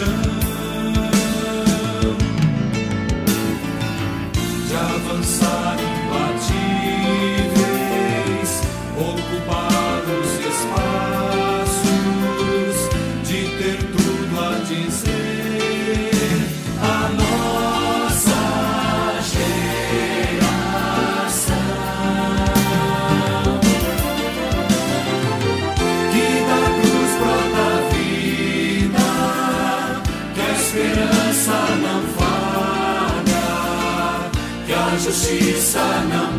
compaixão. A justiça não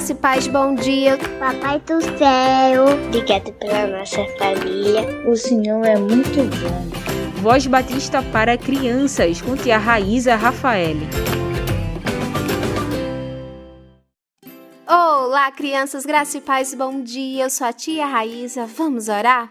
Graça e paz, bom dia. Papai do céu, obrigado pela nossa família. O Senhor é muito bom. Voz Batista para crianças com tia Raíza Rafael. Olá, crianças, graça e paz, bom dia. Eu sou a tia Raíza. Vamos orar?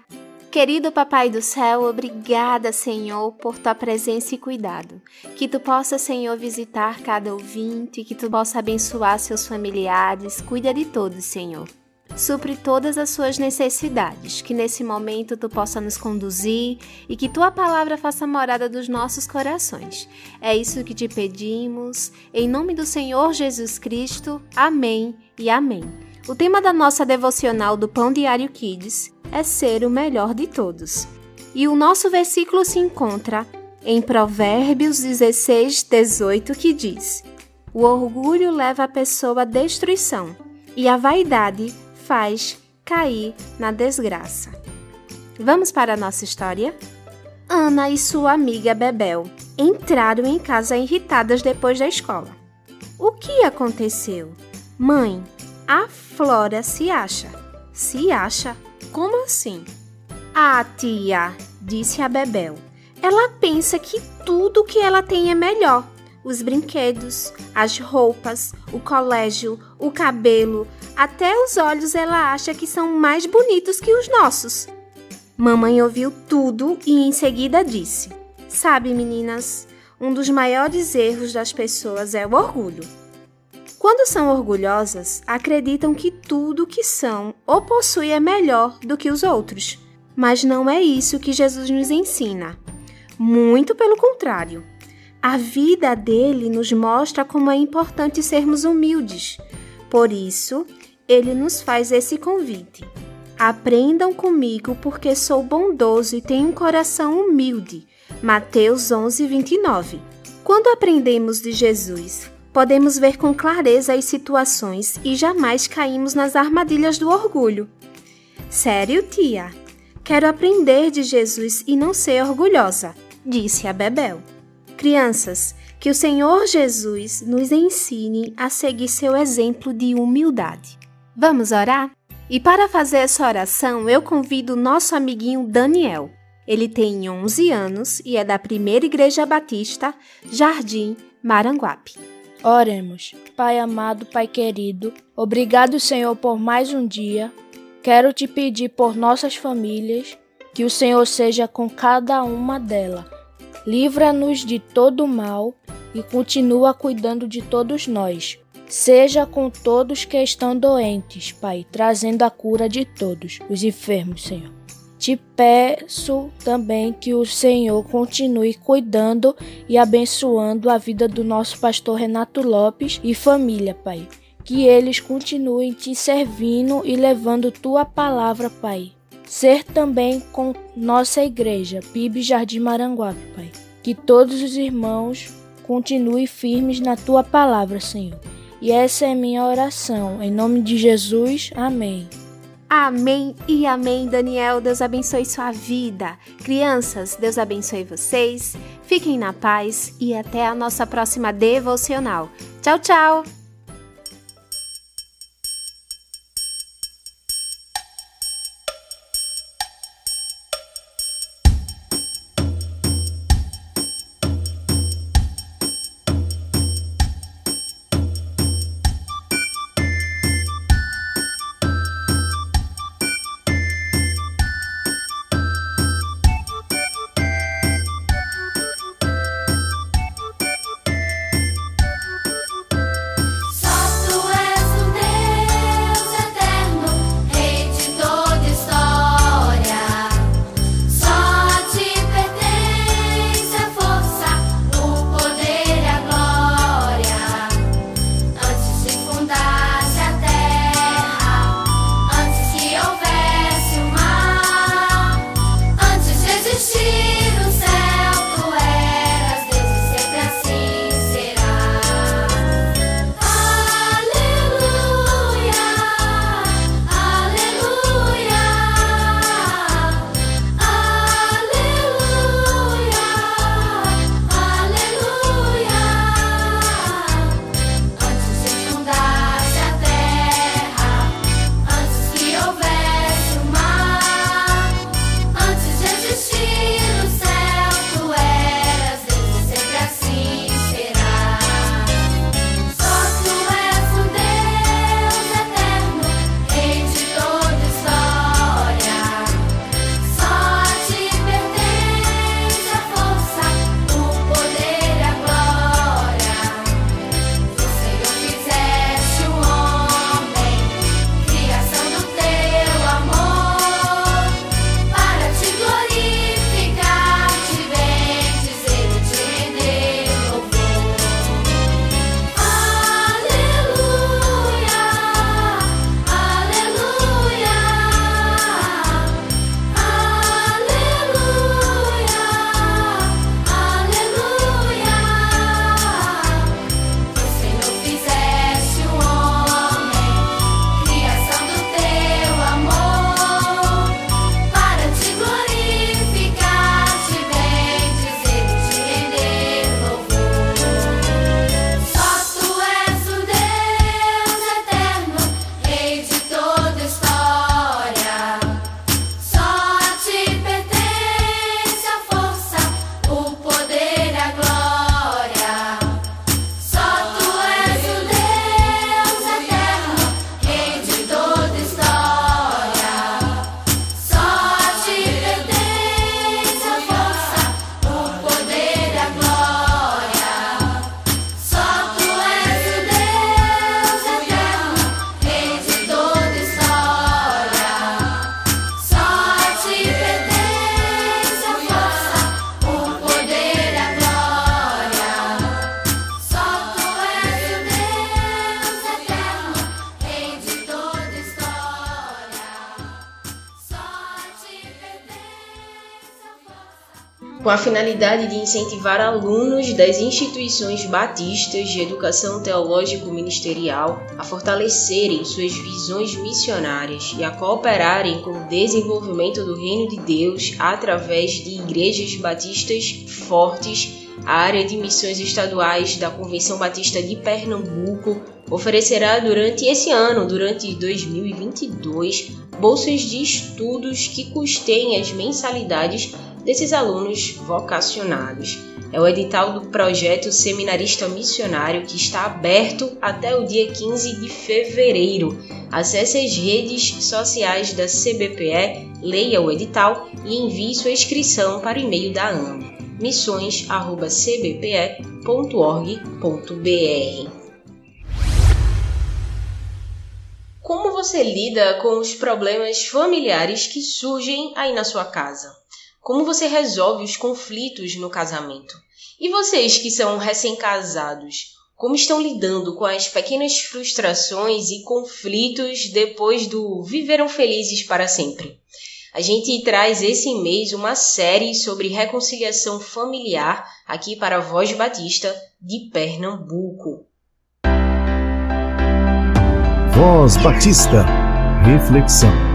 Querido Papai do Céu, obrigada, Senhor, por tua presença e cuidado. Que tu possa, Senhor, visitar cada ouvinte, que tu possa abençoar seus familiares, cuida de todos, Senhor. Supre todas as suas necessidades, que nesse momento tu possa nos conduzir e que tua palavra faça morada dos nossos corações. É isso que te pedimos, em nome do Senhor Jesus Cristo. Amém e amém. O tema da nossa devocional do Pão Diário Kids é ser o melhor de todos. E o nosso versículo se encontra em Provérbios 16, 18, que diz: O orgulho leva a pessoa à destruição e a vaidade faz cair na desgraça. Vamos para a nossa história? Ana e sua amiga Bebel entraram em casa irritadas depois da escola. O que aconteceu? Mãe, a Flora se acha. Se acha? Como assim? Ah, tia, disse a Bebel. Ela pensa que tudo que ela tem é melhor. Os brinquedos, as roupas, o colégio, o cabelo, até os olhos ela acha que são mais bonitos que os nossos. Mamãe ouviu tudo e em seguida disse: Sabe, meninas, um dos maiores erros das pessoas é o orgulho. Quando são orgulhosas, acreditam que tudo que são ou possuem é melhor do que os outros. Mas não é isso que Jesus nos ensina. Muito pelo contrário. A vida dele nos mostra como é importante sermos humildes. Por isso, ele nos faz esse convite. Aprendam comigo, porque sou bondoso e tenho um coração humilde. Mateus 11, 29. Quando aprendemos de Jesus, podemos ver com clareza as situações e jamais caímos nas armadilhas do orgulho. Sério, tia? Quero aprender de Jesus e não ser orgulhosa, disse a Bebel. Crianças, que o Senhor Jesus nos ensine a seguir seu exemplo de humildade. Vamos orar? E para fazer essa oração, eu convido o nosso amiguinho Daniel. Ele tem 11 anos e é da Primeira Igreja Batista, Jardim, Maranguape. Oremos. Pai amado, Pai querido, obrigado, Senhor, por mais um dia. Quero te pedir por nossas famílias, que o Senhor seja com cada uma delas. Livra-nos de todo mal e continua cuidando de todos nós. Seja com todos que estão doentes, Pai, trazendo a cura de todos os enfermos, Senhor. Te peço também que o Senhor continue cuidando e abençoando a vida do nosso pastor Renato Lopes e família, Pai. Que eles continuem te servindo e levando tua palavra, Pai. Ser também com nossa igreja, PIB Jardim Maranguape, Pai. Que todos os irmãos continuem firmes na tua palavra, Senhor. E essa é minha oração. Em nome de Jesus, amém. Amém e amém, Daniel. Deus abençoe sua vida. Crianças, Deus abençoe vocês. Fiquem na paz e até a nossa próxima devocional. Tchau, tchau! Com a finalidade de incentivar alunos das instituições batistas de educação teológico-ministerial a fortalecerem suas visões missionárias e a cooperarem com o desenvolvimento do Reino de Deus através de igrejas batistas fortes. A área de missões estaduais da Convenção Batista de Pernambuco oferecerá durante esse ano, durante 2022, bolsas de estudos que custeiem as mensalidades desses alunos vocacionados. É o edital do projeto Seminarista Missionário que está aberto até o dia 15 de fevereiro. Acesse as redes sociais da CBPE, leia o edital e envie sua inscrição para o e-mail da AMA missões@cbpe.org.br. Como você lida com os problemas familiares que surgem aí na sua casa? Como você resolve os conflitos no casamento? E vocês que são recém-casados, como estão lidando com as pequenas frustrações e conflitos depois do viveram felizes para sempre? A gente traz esse mês uma série sobre reconciliação familiar aqui para a Voz Batista de Pernambuco. Voz Batista. Reflexão.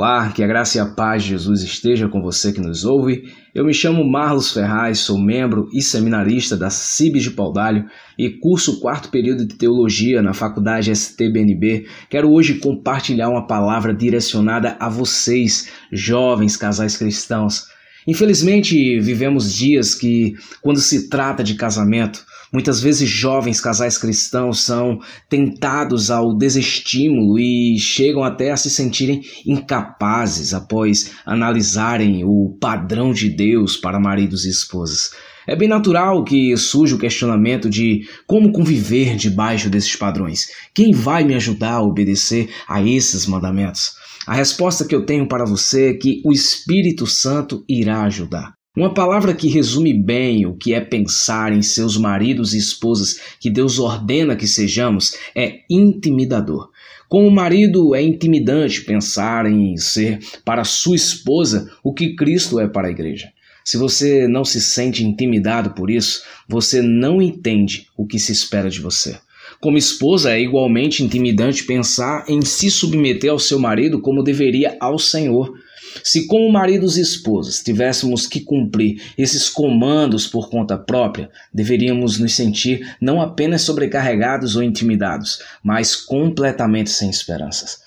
Olá, que a graça e a paz de Jesus esteja com você que nos ouve. Eu me chamo Marlos Ferraz, sou membro e seminarista da CIBS de Paudalho e curso quarto período de Teologia na Faculdade STBNB. Quero hoje compartilhar uma palavra direcionada a vocês, jovens casais cristãos. Infelizmente, vivemos dias que, quando se trata de casamento, Muitas vezes jovens casais cristãos são tentados ao desestímulo e chegam até a se sentirem incapazes após analisarem o padrão de Deus para maridos e esposas. É bem natural que surja o questionamento de como conviver debaixo desses padrões. Quem vai me ajudar a obedecer a esses mandamentos? A resposta que eu tenho para você é que o Espírito Santo irá ajudar. Uma palavra que resume bem o que é pensar em seus maridos e esposas que Deus ordena que sejamos é intimidador. Como marido é intimidante pensar em ser para sua esposa o que Cristo é para a igreja. Se você não se sente intimidado por isso, você não entende o que se espera de você. Como esposa, é igualmente intimidante pensar em se submeter ao seu marido como deveria ao Senhor. Se, como maridos e esposas, tivéssemos que cumprir esses comandos por conta própria, deveríamos nos sentir não apenas sobrecarregados ou intimidados, mas completamente sem esperanças.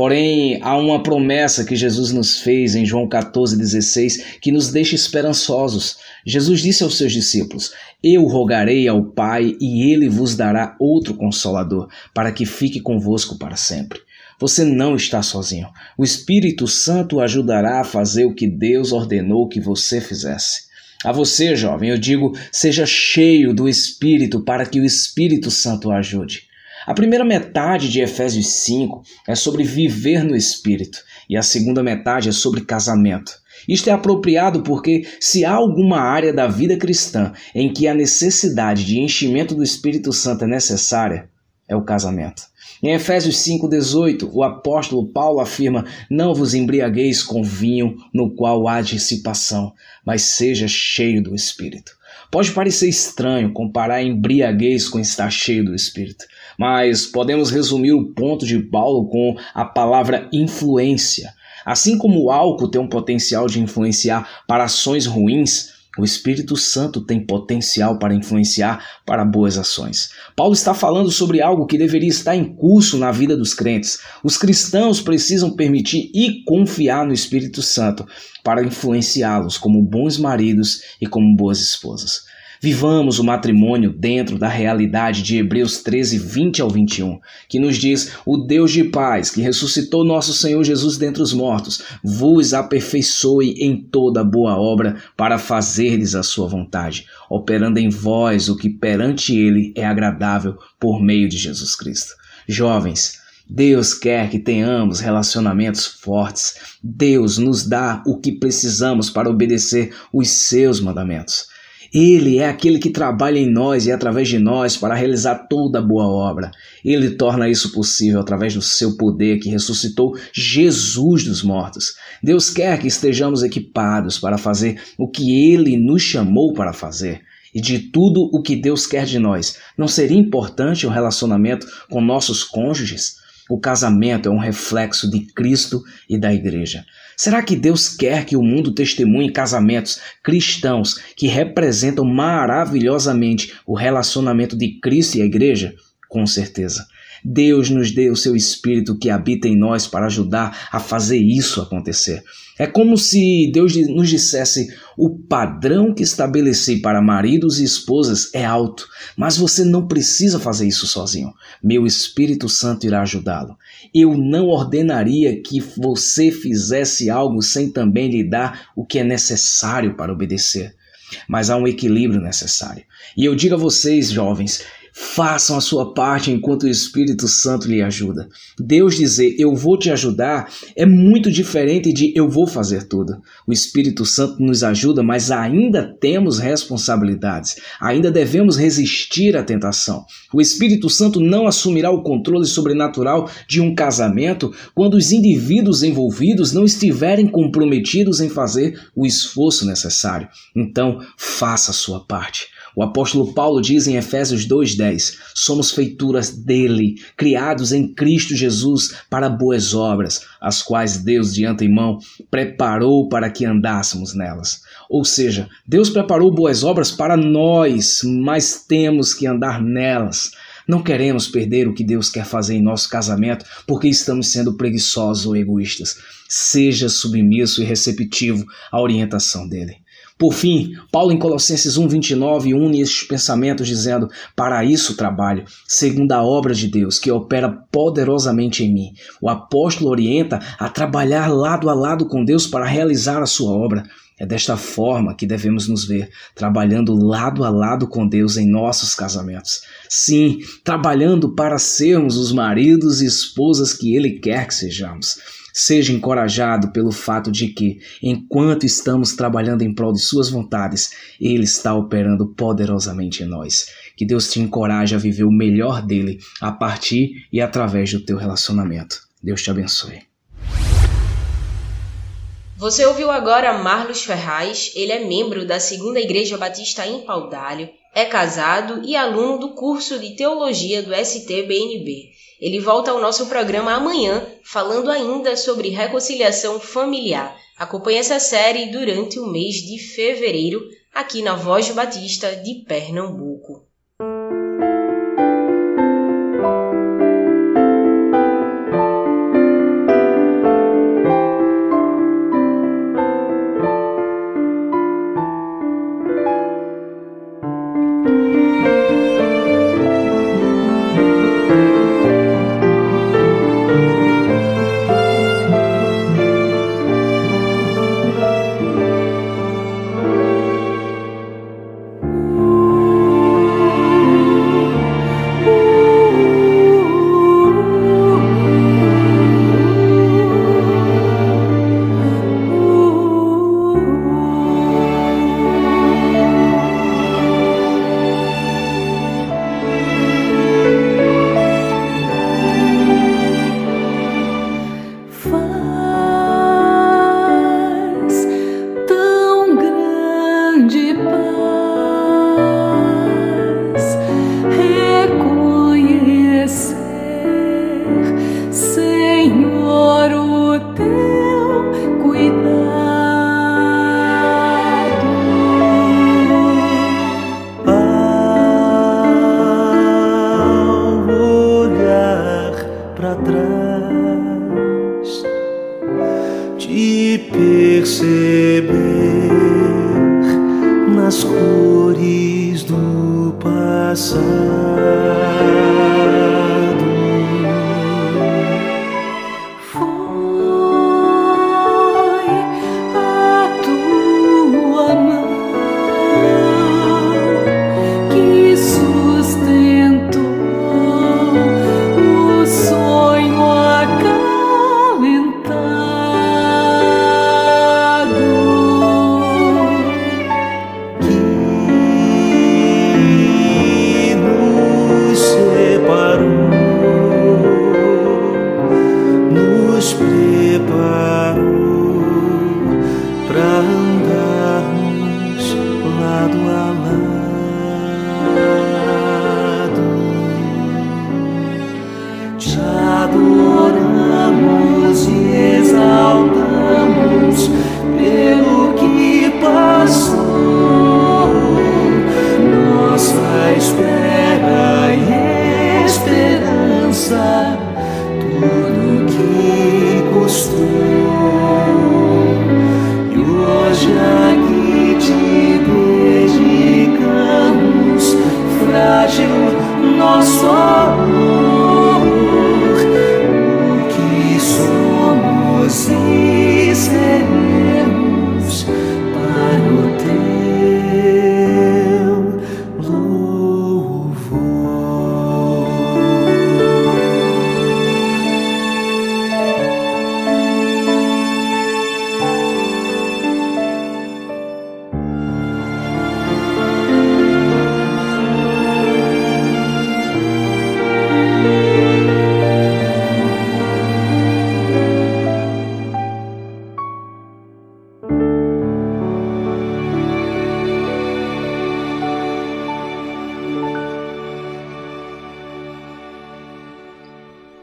Porém, há uma promessa que Jesus nos fez em João 14,16 que nos deixa esperançosos. Jesus disse aos seus discípulos: Eu rogarei ao Pai e ele vos dará outro consolador, para que fique convosco para sempre. Você não está sozinho. O Espírito Santo ajudará a fazer o que Deus ordenou que você fizesse. A você, jovem, eu digo: seja cheio do Espírito para que o Espírito Santo o ajude. A primeira metade de Efésios 5 é sobre viver no Espírito e a segunda metade é sobre casamento. Isto é apropriado porque, se há alguma área da vida cristã em que a necessidade de enchimento do Espírito Santo é necessária, é o casamento. Em Efésios 5,18, o apóstolo Paulo afirma: Não vos embriagueis com vinho no qual há dissipação, mas seja cheio do Espírito. Pode parecer estranho comparar embriaguez com estar cheio do Espírito, mas podemos resumir o ponto de Paulo com a palavra influência. Assim como o álcool tem um potencial de influenciar para ações ruins, o Espírito Santo tem potencial para influenciar para boas ações. Paulo está falando sobre algo que deveria estar em curso na vida dos crentes. Os cristãos precisam permitir e confiar no Espírito Santo para influenciá-los como bons maridos e como boas esposas. Vivamos o matrimônio dentro da realidade de Hebreus 13, 20 ao 21, que nos diz: O Deus de paz, que ressuscitou nosso Senhor Jesus dentre os mortos, vos aperfeiçoe em toda boa obra para fazerdes a sua vontade, operando em vós o que perante Ele é agradável por meio de Jesus Cristo. Jovens, Deus quer que tenhamos relacionamentos fortes. Deus nos dá o que precisamos para obedecer os seus mandamentos. Ele é aquele que trabalha em nós e através de nós para realizar toda boa obra. Ele torna isso possível através do seu poder que ressuscitou Jesus dos mortos. Deus quer que estejamos equipados para fazer o que ele nos chamou para fazer. E de tudo o que Deus quer de nós, não seria importante o relacionamento com nossos cônjuges? O casamento é um reflexo de Cristo e da igreja. Será que Deus quer que o mundo testemunhe casamentos cristãos que representam maravilhosamente o relacionamento de Cristo e a igreja? Com certeza. Deus nos deu o seu Espírito que habita em nós para ajudar a fazer isso acontecer. É como se Deus nos dissesse: o padrão que estabeleci para maridos e esposas é alto, mas você não precisa fazer isso sozinho. Meu Espírito Santo irá ajudá-lo. Eu não ordenaria que você fizesse algo sem também lhe dar o que é necessário para obedecer. Mas há um equilíbrio necessário. E eu digo a vocês, jovens, Façam a sua parte enquanto o Espírito Santo lhe ajuda. Deus dizer eu vou te ajudar é muito diferente de eu vou fazer tudo. O Espírito Santo nos ajuda, mas ainda temos responsabilidades. Ainda devemos resistir à tentação. O Espírito Santo não assumirá o controle sobrenatural de um casamento quando os indivíduos envolvidos não estiverem comprometidos em fazer o esforço necessário. Então, faça a sua parte. O apóstolo Paulo diz em Efésios 2:10: Somos feituras dele, criados em Cristo Jesus para boas obras, as quais Deus de antemão preparou para que andássemos nelas. Ou seja, Deus preparou boas obras para nós, mas temos que andar nelas. Não queremos perder o que Deus quer fazer em nosso casamento porque estamos sendo preguiçosos ou egoístas. Seja submisso e receptivo à orientação dele. Por fim, Paulo em Colossenses 1:29 une estes pensamentos dizendo: "Para isso trabalho, segundo a obra de Deus que opera poderosamente em mim". O apóstolo orienta a trabalhar lado a lado com Deus para realizar a sua obra. É desta forma que devemos nos ver, trabalhando lado a lado com Deus em nossos casamentos. Sim, trabalhando para sermos os maridos e esposas que Ele quer que sejamos. Seja encorajado pelo fato de que, enquanto estamos trabalhando em prol de Suas vontades, Ele está operando poderosamente em nós. Que Deus te encoraje a viver o melhor dele a partir e através do teu relacionamento. Deus te abençoe. Você ouviu agora Marlos Ferraz, ele é membro da Segunda Igreja Batista em Paudalho, é casado e aluno do curso de Teologia do STBNB. Ele volta ao nosso programa amanhã, falando ainda sobre reconciliação familiar. Acompanhe essa série durante o mês de fevereiro, aqui na Voz Batista de Pernambuco.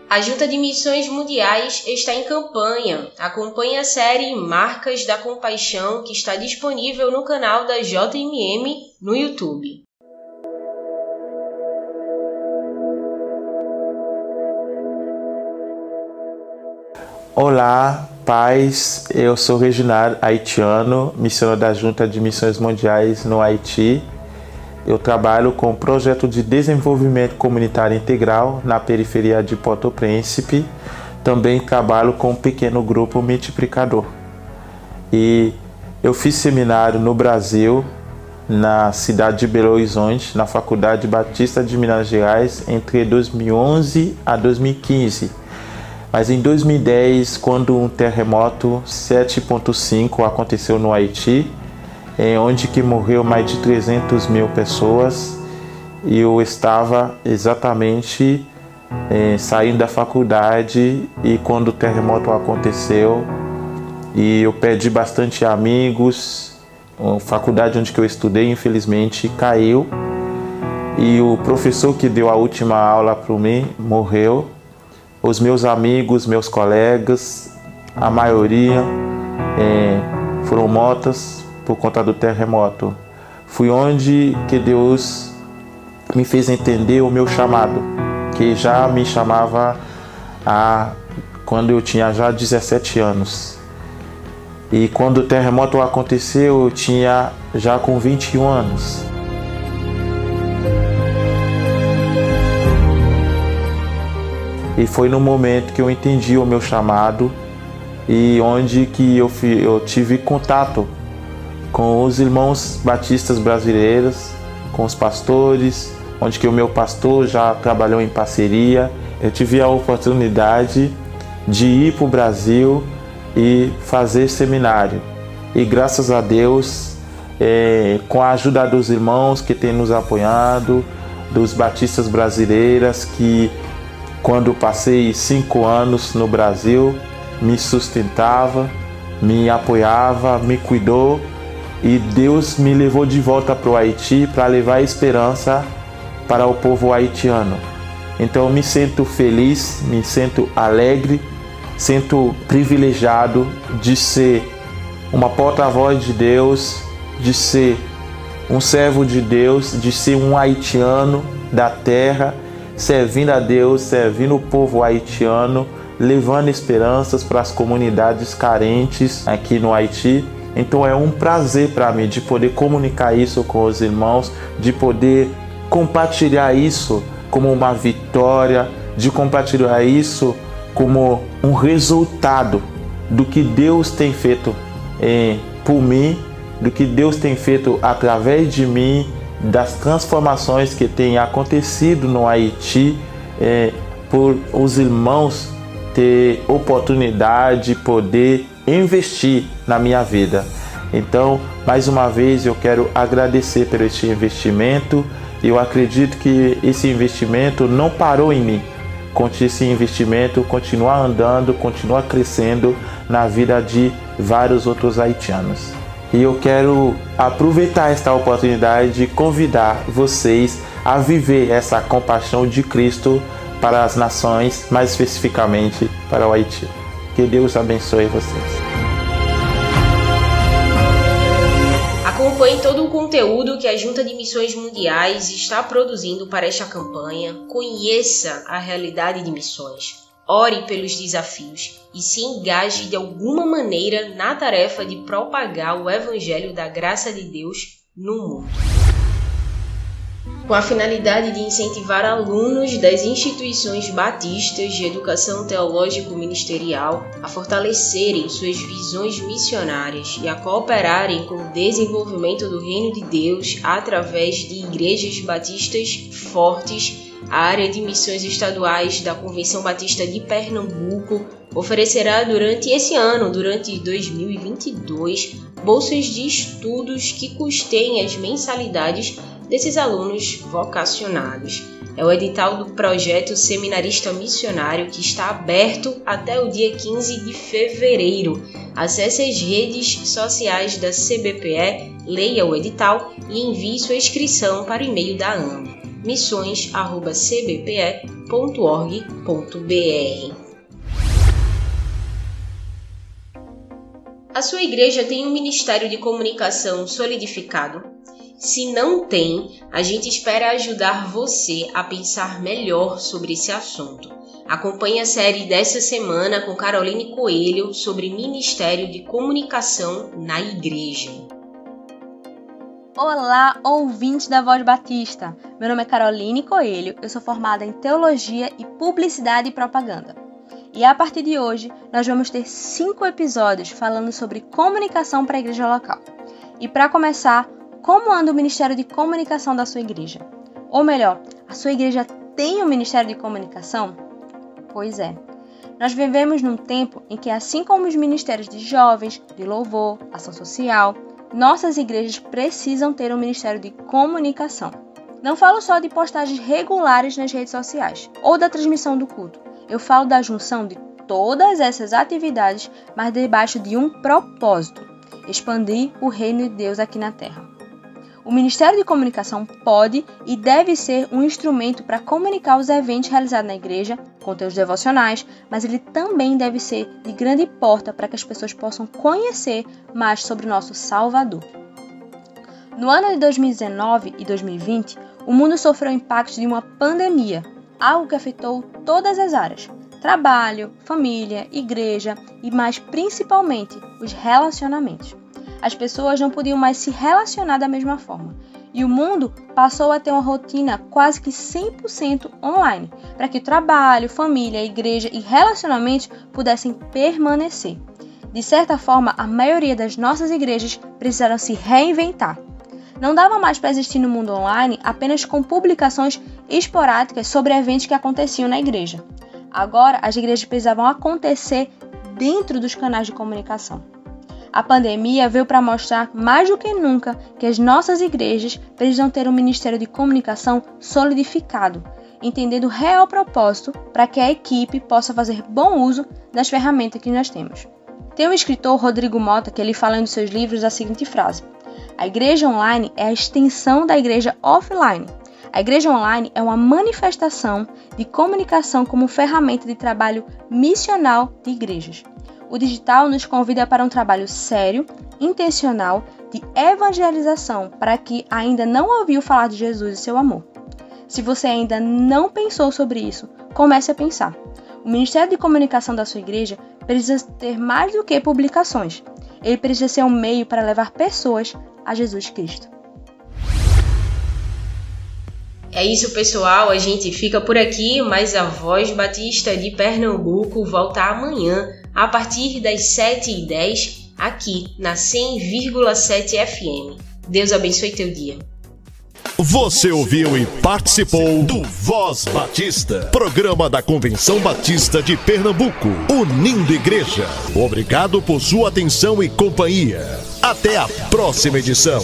A Junta de Missões Mundiais está em campanha. Acompanhe a série Marcas da Compaixão, que está disponível no canal da JMM no YouTube. Olá, paz. Eu sou Reginaldo haitiano, missionário da Junta de Missões Mundiais no Haiti. Eu trabalho com o projeto de desenvolvimento comunitário integral na periferia de Porto Príncipe. Também trabalho com um pequeno grupo multiplicador. E eu fiz seminário no Brasil, na cidade de Belo Horizonte, na Faculdade Batista de Minas Gerais, entre 2011 a 2015. Mas em 2010, quando um terremoto 7.5 aconteceu no Haiti, em onde que morreu mais de 300 mil pessoas, e eu estava exatamente eh, saindo da faculdade e quando o terremoto aconteceu, e eu perdi bastante amigos, a faculdade onde que eu estudei infelizmente caiu. E o professor que deu a última aula para mim morreu. Os meus amigos, meus colegas, a maioria eh, foram mortas por conta do terremoto. Fui onde que Deus me fez entender o meu chamado, que já me chamava a quando eu tinha já 17 anos. E quando o terremoto aconteceu, eu tinha já com 21 anos. E foi no momento que eu entendi o meu chamado e onde que eu, fi- eu tive contato com os irmãos batistas brasileiros, com os pastores, onde que o meu pastor já trabalhou em parceria. Eu tive a oportunidade de ir para o Brasil e fazer seminário. E graças a Deus, eh, com a ajuda dos irmãos que têm nos apoiado, dos batistas brasileiras que quando passei cinco anos no Brasil, me sustentava, me apoiava, me cuidou e Deus me levou de volta para o Haiti para levar esperança para o povo haitiano. Então me sinto feliz, me sinto alegre, sinto privilegiado de ser uma porta-voz de Deus, de ser um servo de Deus, de ser um haitiano da terra, servindo a Deus, servindo o povo haitiano, levando esperanças para as comunidades carentes aqui no Haiti. Então é um prazer para mim de poder comunicar isso com os irmãos, de poder compartilhar isso como uma vitória, de compartilhar isso como um resultado do que Deus tem feito eh, por mim, do que Deus tem feito através de mim, das transformações que têm acontecido no Haiti, eh, por os irmãos ter oportunidade de poder investir na minha vida. Então, mais uma vez, eu quero agradecer por este investimento. Eu acredito que esse investimento não parou em mim. esse investimento, continuar andando, continuar crescendo na vida de vários outros haitianos. E eu quero aproveitar esta oportunidade de convidar vocês a viver essa compaixão de Cristo para as nações, mais especificamente para o Haiti. Que Deus abençoe vocês. Acompanhe todo o conteúdo que a Junta de Missões Mundiais está produzindo para esta campanha. Conheça a realidade de missões. Ore pelos desafios e se engaje de alguma maneira na tarefa de propagar o Evangelho da graça de Deus no mundo com a finalidade de incentivar alunos das instituições batistas de educação teológico-ministerial a fortalecerem suas visões missionárias e a cooperarem com o desenvolvimento do Reino de Deus através de igrejas batistas fortes. A área de missões estaduais da Convenção Batista de Pernambuco oferecerá durante esse ano, durante 2022, bolsas de estudos que custeiem as mensalidades desses alunos vocacionados. É o edital do projeto Seminarista Missionário que está aberto até o dia 15 de fevereiro. Acesse as redes sociais da CBPE, leia o edital e envie sua inscrição para o e-mail da AMA missões@cbpe.org.br. A sua igreja tem um ministério de comunicação solidificado? Se não tem, a gente espera ajudar você a pensar melhor sobre esse assunto. Acompanhe a série dessa semana com Caroline Coelho sobre Ministério de Comunicação na Igreja. Olá, ouvintes da Voz Batista! Meu nome é Caroline Coelho, eu sou formada em Teologia e Publicidade e Propaganda. E a partir de hoje, nós vamos ter cinco episódios falando sobre comunicação para a igreja local. E para começar, como anda o Ministério de Comunicação da sua igreja? Ou melhor, a sua igreja tem um Ministério de Comunicação? Pois é. Nós vivemos num tempo em que, assim como os ministérios de jovens, de louvor, ação social, nossas igrejas precisam ter um Ministério de Comunicação. Não falo só de postagens regulares nas redes sociais ou da transmissão do culto. Eu falo da junção de todas essas atividades, mas debaixo de um propósito: expandir o reino de Deus aqui na terra. O Ministério de Comunicação pode e deve ser um instrumento para comunicar os eventos realizados na igreja, conteúdos devocionais, mas ele também deve ser de grande porta para que as pessoas possam conhecer mais sobre o nosso Salvador. No ano de 2019 e 2020, o mundo sofreu impactos de uma pandemia, algo que afetou todas as áreas: trabalho, família, igreja e mais principalmente os relacionamentos as pessoas não podiam mais se relacionar da mesma forma. E o mundo passou a ter uma rotina quase que 100% online, para que trabalho, família, igreja e relacionamentos pudessem permanecer. De certa forma, a maioria das nossas igrejas precisaram se reinventar. Não dava mais para existir no mundo online apenas com publicações esporádicas sobre eventos que aconteciam na igreja. Agora, as igrejas precisavam acontecer dentro dos canais de comunicação. A pandemia veio para mostrar mais do que nunca que as nossas igrejas precisam ter um ministério de comunicação solidificado, entendendo o real propósito para que a equipe possa fazer bom uso das ferramentas que nós temos. Tem o escritor Rodrigo Mota que ele fala em um seus livros a seguinte frase: A igreja online é a extensão da igreja offline. A igreja online é uma manifestação de comunicação como ferramenta de trabalho missional de igrejas o digital nos convida para um trabalho sério, intencional, de evangelização para que ainda não ouviu falar de Jesus e seu amor. Se você ainda não pensou sobre isso, comece a pensar. O Ministério de Comunicação da sua igreja precisa ter mais do que publicações. Ele precisa ser um meio para levar pessoas a Jesus Cristo. É isso, pessoal. A gente fica por aqui, mas a Voz Batista de Pernambuco volta amanhã a partir das 7h10 aqui na 100,7 FM. Deus abençoe teu dia. Você ouviu e participou do Voz Batista, programa da Convenção Batista de Pernambuco, unindo igreja. Obrigado por sua atenção e companhia. Até a próxima edição.